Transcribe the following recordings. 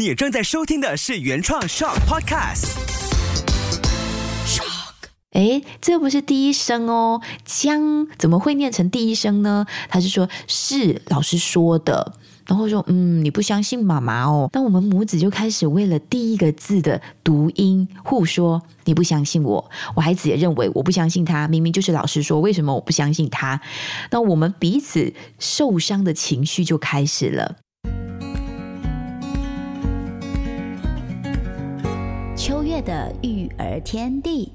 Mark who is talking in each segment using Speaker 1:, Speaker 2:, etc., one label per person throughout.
Speaker 1: 你正在收听的是原创 Shock Podcast。Shock，。
Speaker 2: 哎，这不是第一声哦，江怎么会念成第一声呢？他是说，是老师说的，然后说，嗯，你不相信妈妈哦，那我们母子就开始为了第一个字的读音互说，你不相信我，我孩子也认为我不相信他，明明就是老师说，为什么我不相信他？那我们彼此受伤的情绪就开始了。
Speaker 3: 秋月的育儿天地。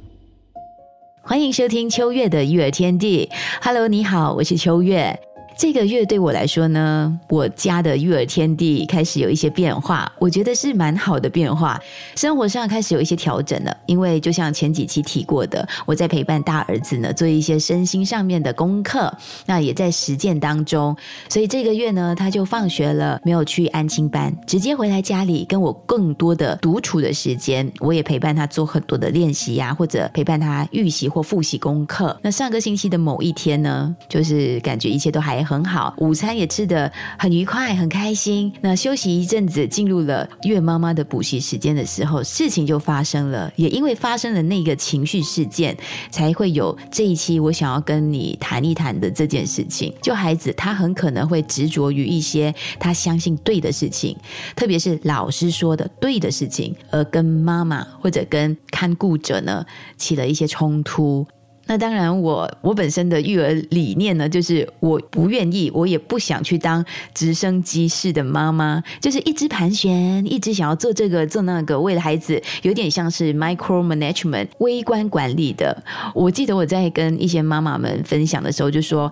Speaker 2: 欢迎收听秋月的育儿天地。Hello，你好，我是秋月。这个月对我来说呢，我家的育儿天地开始有一些变化，我觉得是蛮好的变化。生活上开始有一些调整了，因为就像前几期提过的，我在陪伴大儿子呢，做一些身心上面的功课，那也在实践当中。所以这个月呢，他就放学了，没有去安亲班，直接回来家里跟我更多的独处的时间。我也陪伴他做很多的练习呀，或者陪伴他预习或复习功课。那上个星期的某一天呢，就是感觉一切都还。很好，午餐也吃得很愉快，很开心。那休息一阵子，进入了月妈妈的补习时间的时候，事情就发生了。也因为发生了那个情绪事件，才会有这一期我想要跟你谈一谈的这件事情。就孩子，他很可能会执着于一些他相信对的事情，特别是老师说的对的事情，而跟妈妈或者跟看顾者呢起了一些冲突。那当然，我我本身的育儿理念呢，就是我不愿意，我也不想去当直升机式的妈妈，就是一直盘旋，一直想要做这个做那个，为了孩子，有点像是 micro management 微观管理的。我记得我在跟一些妈妈们分享的时候，就说。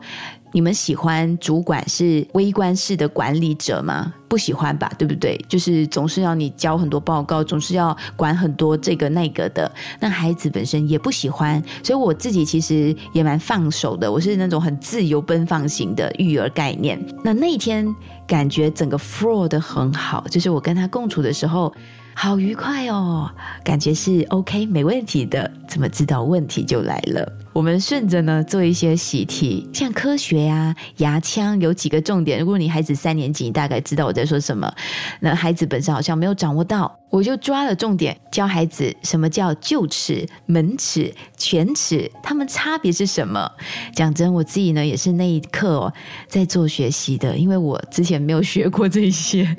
Speaker 2: 你们喜欢主管是微观式的管理者吗？不喜欢吧，对不对？就是总是要你交很多报告，总是要管很多这个那个的。那孩子本身也不喜欢，所以我自己其实也蛮放手的。我是那种很自由奔放型的育儿概念。那那一天感觉整个 flow 的很好，就是我跟他共处的时候。好愉快哦，感觉是 OK 没问题的。怎么知道问题就来了？我们顺着呢做一些习题，像科学呀、牙腔有几个重点。如果你孩子三年级，你大概知道我在说什么。那孩子本身好像没有掌握到。我就抓了重点，教孩子什么叫臼齿、门齿、犬齿，它们差别是什么？讲真，我自己呢也是那一刻哦在做学习的，因为我之前没有学过这些，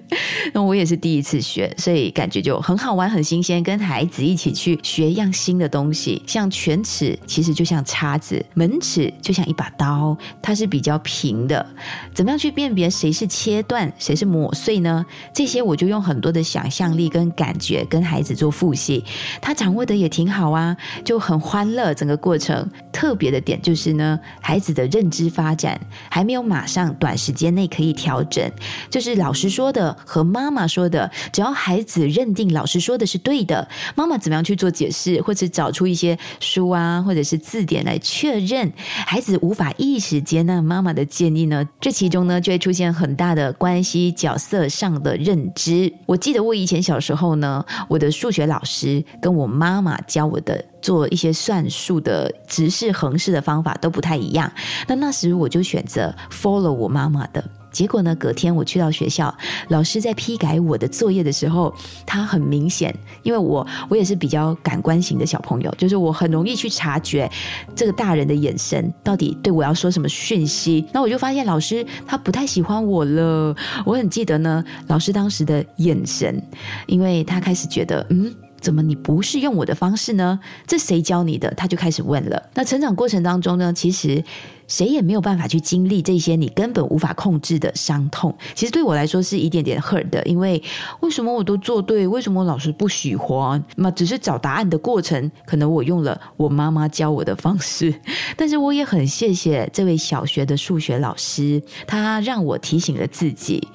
Speaker 2: 那我也是第一次学，所以感觉就很好玩、很新鲜，跟孩子一起去学一样新的东西。像犬齿其实就像叉子，门齿就像一把刀，它是比较平的。怎么样去辨别谁是切断、谁是抹碎呢？这些我就用很多的想象力跟感。觉跟孩子做复习，他掌握的也挺好啊，就很欢乐。整个过程特别的点就是呢，孩子的认知发展还没有马上短时间内可以调整。就是老师说的和妈妈说的，只要孩子认定老师说的是对的，妈妈怎么样去做解释，或者找出一些书啊，或者是字典来确认，孩子无法一时接纳妈妈的建议呢？这其中呢，就会出现很大的关系角色上的认知。我记得我以前小时候。呢，我的数学老师跟我妈妈教我的做一些算术的直式横式的方法都不太一样。那那时我就选择 follow 我妈妈的。结果呢，隔天我去到学校，老师在批改我的作业的时候，他很明显，因为我我也是比较感官型的小朋友，就是我很容易去察觉这个大人的眼神到底对我要说什么讯息。那我就发现老师他不太喜欢我了。我很记得呢，老师当时的眼神，因为他开始觉得，嗯。怎么你不是用我的方式呢？这谁教你的？他就开始问了。那成长过程当中呢，其实谁也没有办法去经历这些你根本无法控制的伤痛。其实对我来说是一点点 hurt 的，因为为什么我都做对？为什么老师不喜欢？那只是找答案的过程，可能我用了我妈妈教我的方式。但是我也很谢谢这位小学的数学老师，他让我提醒了自己。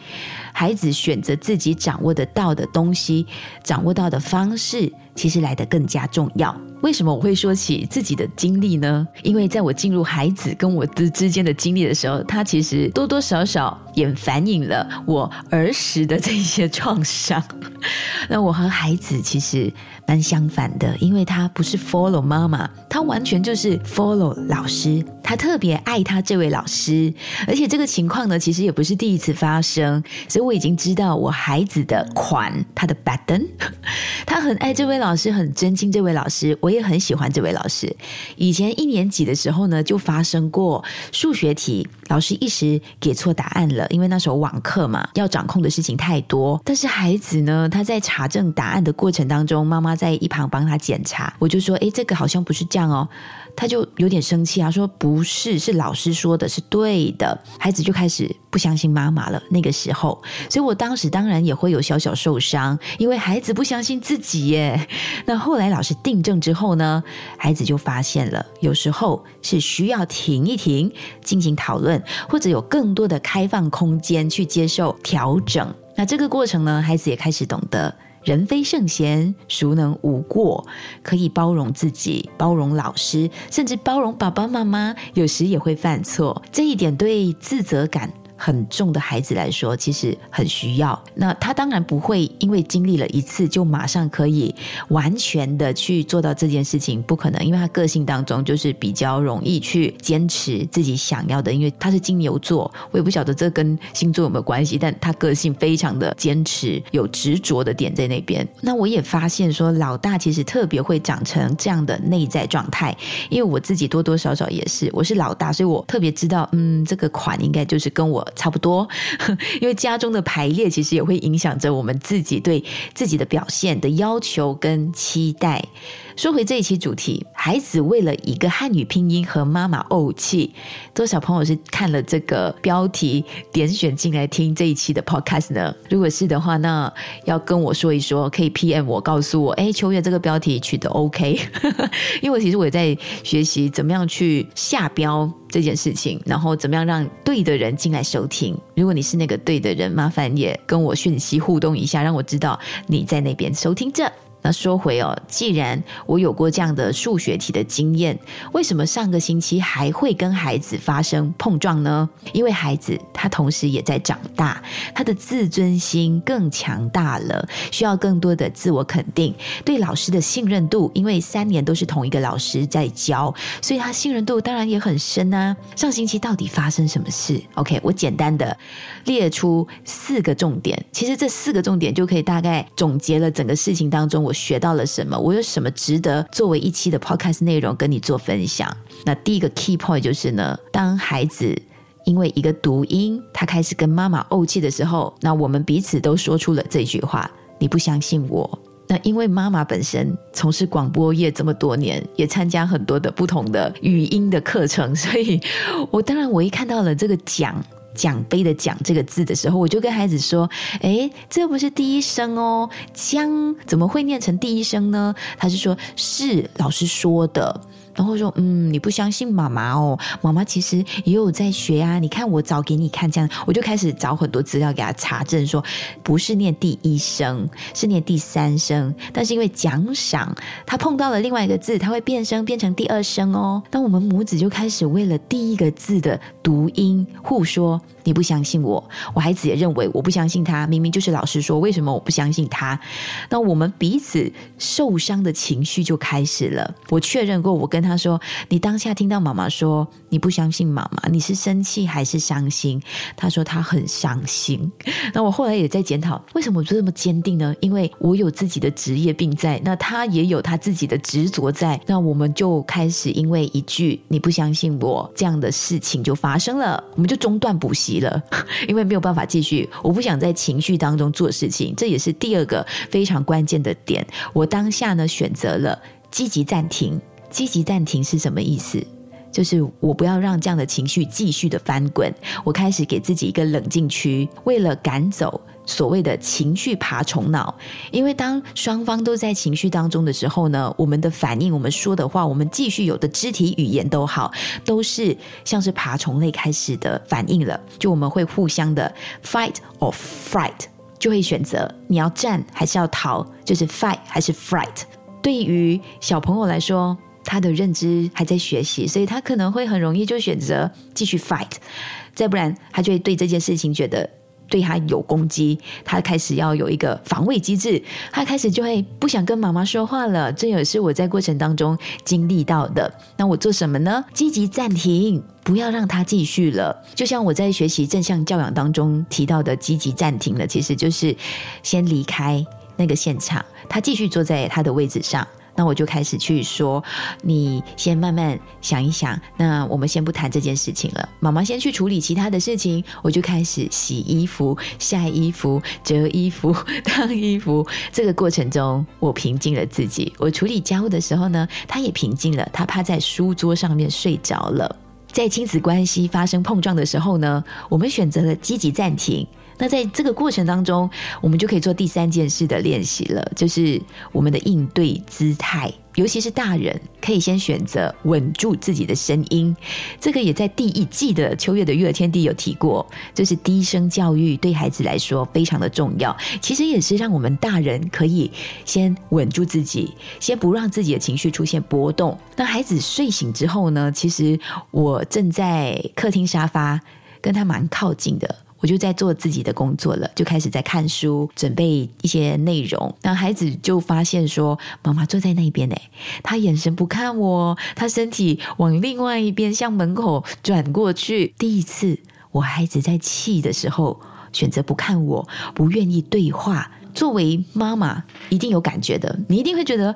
Speaker 2: 孩子选择自己掌握得到的东西，掌握到的方式，其实来得更加重要。为什么我会说起自己的经历呢？因为在我进入孩子跟我的之间的经历的时候，他其实多多少少也反映了我儿时的这些创伤。那我和孩子其实蛮相反的，因为他不是 follow 妈妈，他完全就是 follow 老师。他特别爱他这位老师，而且这个情况呢，其实也不是第一次发生，所以我已经知道我孩子的款，他的 button，他很爱这位老师，很尊敬这位老师，我也很喜欢这位老师。以前一年级的时候呢，就发生过数学题，老师一时给错答案了，因为那时候网课嘛，要掌控的事情太多。但是孩子呢，他在查证答案的过程当中，妈妈在一旁帮他检查，我就说：“哎，这个好像不是这样哦。”他就有点生气啊，说不是，是老师说的是对的。孩子就开始不相信妈妈了。那个时候，所以我当时当然也会有小小受伤，因为孩子不相信自己耶。那后来老师订正之后呢，孩子就发现了，有时候是需要停一停，进行讨论，或者有更多的开放空间去接受调整。那这个过程呢，孩子也开始懂得。人非圣贤，孰能无过？可以包容自己，包容老师，甚至包容爸爸妈妈，有时也会犯错。这一点对自责感。很重的孩子来说，其实很需要。那他当然不会因为经历了一次就马上可以完全的去做到这件事情，不可能。因为他个性当中就是比较容易去坚持自己想要的。因为他是金牛座，我也不晓得这跟星座有没有关系，但他个性非常的坚持，有执着的点在那边。那我也发现说，老大其实特别会长成这样的内在状态。因为我自己多多少少也是，我是老大，所以我特别知道，嗯，这个款应该就是跟我。差不多，因为家中的排列其实也会影响着我们自己对自己的表现的要求跟期待。说回这一期主题，孩子为了一个汉语拼音和妈妈怄气，多少朋友是看了这个标题点选进来听这一期的 podcast 呢？如果是的话，那要跟我说一说，可以 PM 我告诉我，哎，秋月这个标题取得 OK，因为其实我也在学习怎么样去下标这件事情，然后怎么样让对的人进来收收听。如果你是那个对的人，麻烦也跟我讯息互动一下，让我知道你在那边收听着。那说回哦，既然我有过这样的数学题的经验，为什么上个星期还会跟孩子发生碰撞呢？因为孩子他同时也在长大，他的自尊心更强大了，需要更多的自我肯定，对老师的信任度，因为三年都是同一个老师在教，所以他信任度当然也很深啊。上星期到底发生什么事？OK，我简单的列出四个重点，其实这四个重点就可以大概总结了整个事情当中。我学到了什么？我有什么值得作为一期的 podcast 内容跟你做分享？那第一个 key point 就是呢，当孩子因为一个读音，他开始跟妈妈怄气的时候，那我们彼此都说出了这句话：“你不相信我。”那因为妈妈本身从事广播业这么多年，也参加很多的不同的语音的课程，所以我当然我一看到了这个奖。奖杯的“奖”这个字的时候，我就跟孩子说：“哎，这不是第一声哦，将怎么会念成第一声呢？”他是说：“是老师说的。”然后说，嗯，你不相信妈妈哦？妈妈其实也有在学啊。你看，我找给你看，这样我就开始找很多资料给他查证，说不是念第一声，是念第三声。但是因为奖赏，他碰到了另外一个字，他会变声变成第二声哦。那我们母子就开始为了第一个字的读音互说。你不相信我，我孩子也认为我不相信他。明明就是老师说，为什么我不相信他？那我们彼此受伤的情绪就开始了。我确认过，我跟他他说：“你当下听到妈妈说你不相信妈妈，你是生气还是伤心？”他说他很伤心。那我后来也在检讨，为什么我这么坚定呢？因为我有自己的职业病在，那他也有他自己的执着在。那我们就开始因为一句“你不相信我”这样的事情就发生了，我们就中断补习。了，因为没有办法继续，我不想在情绪当中做事情，这也是第二个非常关键的点。我当下呢选择了积极暂停。积极暂停是什么意思？就是我不要让这样的情绪继续的翻滚，我开始给自己一个冷静区，为了赶走。所谓的情绪爬虫脑，因为当双方都在情绪当中的时候呢，我们的反应、我们说的话、我们继续有的肢体语言都好，都是像是爬虫类开始的反应了。就我们会互相的 fight or fright，就会选择你要战还是要逃，就是 fight 还是 fright。对于小朋友来说，他的认知还在学习，所以他可能会很容易就选择继续 fight，再不然他就会对这件事情觉得。对他有攻击，他开始要有一个防卫机制，他开始就会不想跟妈妈说话了。这也是我在过程当中经历到的。那我做什么呢？积极暂停，不要让他继续了。就像我在学习正向教养当中提到的，积极暂停了，其实就是先离开那个现场，他继续坐在他的位置上。那我就开始去说，你先慢慢想一想。那我们先不谈这件事情了，妈妈先去处理其他的事情。我就开始洗衣服、晒衣服、折衣服、烫衣服。这个过程中，我平静了自己。我处理家务的时候呢，他也平静了，他趴在书桌上面睡着了。在亲子关系发生碰撞的时候呢，我们选择了积极暂停。那在这个过程当中，我们就可以做第三件事的练习了，就是我们的应对姿态。尤其是大人，可以先选择稳住自己的声音。这个也在第一季的秋月的育儿天地有提过，就是低声教育对孩子来说非常的重要。其实也是让我们大人可以先稳住自己，先不让自己的情绪出现波动。那孩子睡醒之后呢？其实我正在客厅沙发，跟他蛮靠近的。我就在做自己的工作了，就开始在看书，准备一些内容。那孩子就发现说，妈妈坐在那边呢，他眼神不看我，他身体往另外一边向门口转过去。第一次，我孩子在气的时候选择不看我，不愿意对话。作为妈妈，一定有感觉的，你一定会觉得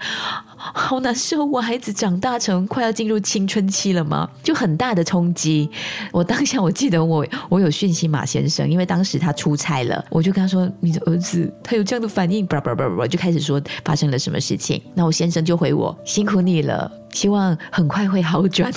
Speaker 2: 好难受。我孩子长大成快要进入青春期了吗？就很大的冲击。我当下我记得我我有讯息马先生，因为当时他出差了，我就跟他说：“你的儿子他有这样的反应，叭叭叭叭，就开始说发生了什么事情。”那我先生就回我：“辛苦你了。”希望很快会好转。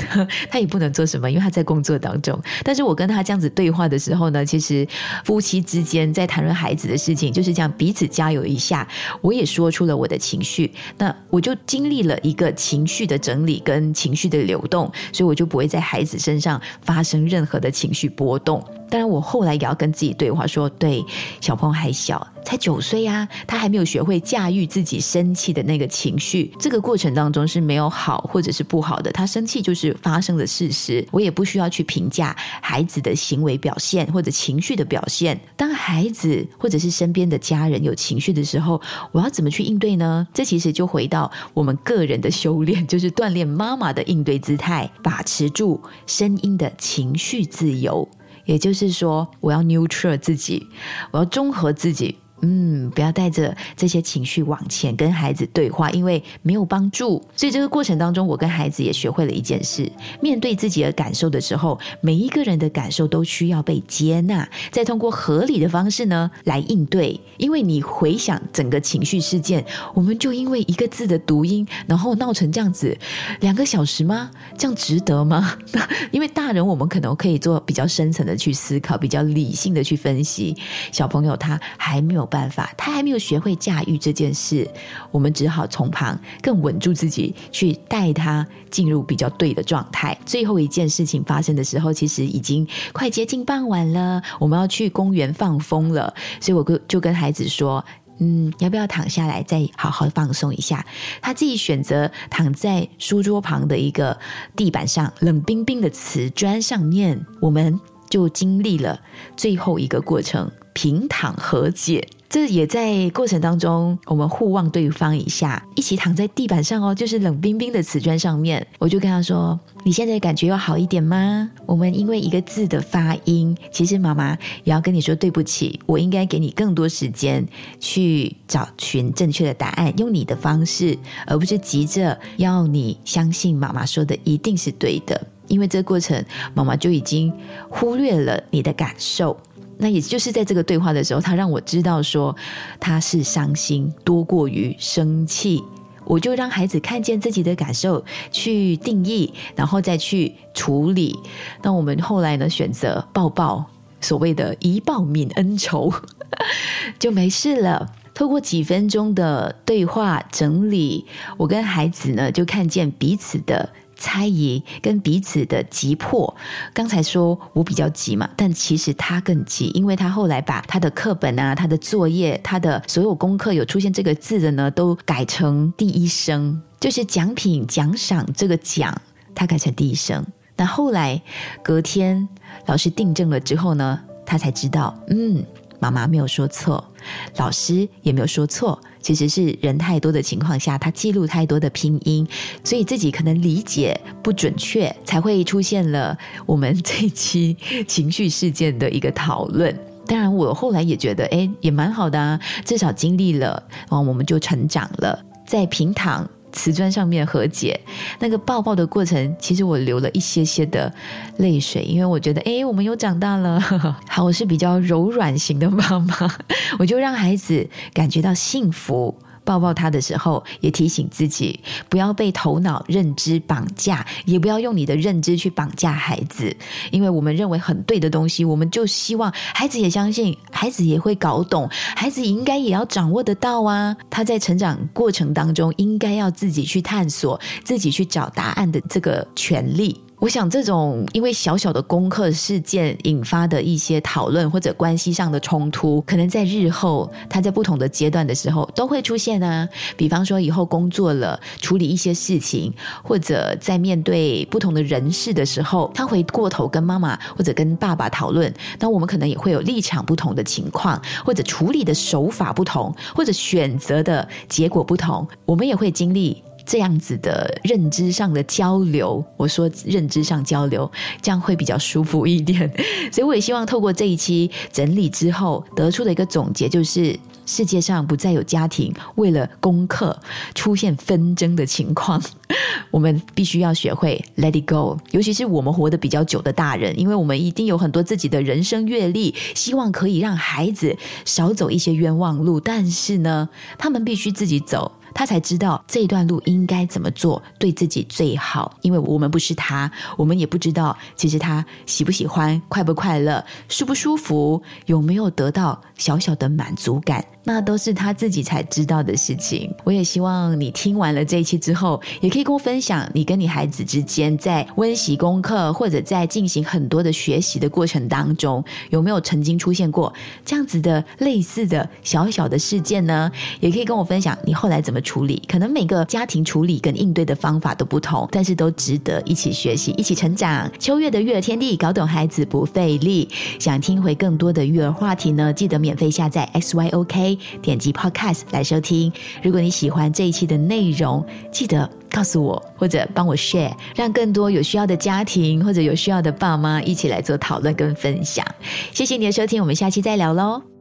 Speaker 2: 他也不能做什么，因为他在工作当中。但是我跟他这样子对话的时候呢，其实夫妻之间在谈论孩子的事情，就是这样彼此加油一下。我也说出了我的情绪，那我就经历了一个情绪的整理跟情绪的流动，所以我就不会在孩子身上发生任何的情绪波动。当然，我后来也要跟自己对话，说：对，小朋友还小，才九岁呀，他还没有学会驾驭自己生气的那个情绪。这个过程当中是没有好或者是不好的，他生气就是发生的事实，我也不需要去评价孩子的行为表现或者情绪的表现。当孩子或者是身边的家人有情绪的时候，我要怎么去应对呢？这其实就回到我们个人的修炼，就是锻炼妈妈的应对姿态，把持住声音的情绪自由。也就是说，我要 neutral 自己，我要中和自己。嗯，不要带着这些情绪往前跟孩子对话，因为没有帮助。所以这个过程当中，我跟孩子也学会了一件事：面对自己的感受的时候，每一个人的感受都需要被接纳，再通过合理的方式呢来应对。因为你回想整个情绪事件，我们就因为一个字的读音，然后闹成这样子，两个小时吗？这样值得吗？因为大人我们可能可以做比较深层的去思考，比较理性的去分析。小朋友他还没有。办法，他还没有学会驾驭这件事，我们只好从旁更稳住自己，去带他进入比较对的状态。最后一件事情发生的时候，其实已经快接近傍晚了，我们要去公园放风了，所以我就跟孩子说：“嗯，要不要躺下来再好好放松一下？”他自己选择躺在书桌旁的一个地板上，冷冰冰的瓷砖上面，我们就经历了最后一个过程——平躺和解。这也在过程当中，我们互望对方一下，一起躺在地板上哦，就是冷冰冰的瓷砖上面。我就跟他说：“你现在感觉有好一点吗？”我们因为一个字的发音，其实妈妈也要跟你说对不起。我应该给你更多时间去找寻正确的答案，用你的方式，而不是急着要你相信妈妈说的一定是对的。因为这个过程，妈妈就已经忽略了你的感受。那也就是在这个对话的时候，他让我知道说他是伤心多过于生气，我就让孩子看见自己的感受，去定义，然后再去处理。那我们后来呢，选择抱抱，所谓的一报泯恩仇，就没事了。透过几分钟的对话整理，我跟孩子呢就看见彼此的。猜疑跟彼此的急迫，刚才说我比较急嘛，但其实他更急，因为他后来把他的课本啊、他的作业、他的所有功课有出现这个字的呢，都改成第一声，就是奖品奖赏这个奖，他改成第一声。那后来隔天老师订正了之后呢，他才知道，嗯，妈妈没有说错，老师也没有说错，其实是人太多的情况下，他记录太多的拼音，所以自己可能理解不准确，才会出现了我们这一期情绪事件的一个讨论。当然，我后来也觉得，哎，也蛮好的啊，至少经历了，然后，我们就成长了，在平躺。瓷砖上面和解，那个抱抱的过程，其实我流了一些些的泪水，因为我觉得，哎，我们又长大了。好，我是比较柔软型的妈妈，我就让孩子感觉到幸福。抱抱他的时候，也提醒自己不要被头脑认知绑架，也不要用你的认知去绑架孩子。因为我们认为很对的东西，我们就希望孩子也相信，孩子也会搞懂，孩子应该也要掌握得到啊。他在成长过程当中，应该要自己去探索，自己去找答案的这个权利。我想，这种因为小小的功课事件引发的一些讨论或者关系上的冲突，可能在日后他在不同的阶段的时候都会出现啊。比方说，以后工作了，处理一些事情，或者在面对不同的人事的时候，他回过头跟妈妈或者跟爸爸讨论，那我们可能也会有立场不同的情况，或者处理的手法不同，或者选择的结果不同，我们也会经历。这样子的认知上的交流，我说认知上交流，这样会比较舒服一点。所以我也希望透过这一期整理之后得出的一个总结，就是世界上不再有家庭为了功课出现纷争的情况。我们必须要学会 let it go，尤其是我们活得比较久的大人，因为我们一定有很多自己的人生阅历，希望可以让孩子少走一些冤枉路。但是呢，他们必须自己走。他才知道这一段路应该怎么做对自己最好，因为我们不是他，我们也不知道其实他喜不喜欢、快不快乐、舒不舒服、有没有得到小小的满足感。那都是他自己才知道的事情。我也希望你听完了这一期之后，也可以跟我分享，你跟你孩子之间在温习功课或者在进行很多的学习的过程当中，有没有曾经出现过这样子的类似的小小的事件呢？也可以跟我分享你后来怎么处理。可能每个家庭处理跟应对的方法都不同，但是都值得一起学习、一起成长。秋月的育儿天地，搞懂孩子不费力。想听回更多的育儿话题呢？记得免费下载 X 点击 Podcast 来收听。如果你喜欢这一期的内容，记得告诉我，或者帮我 share，让更多有需要的家庭或者有需要的爸妈一起来做讨论跟分享。谢谢你的收听，我们下期再聊喽。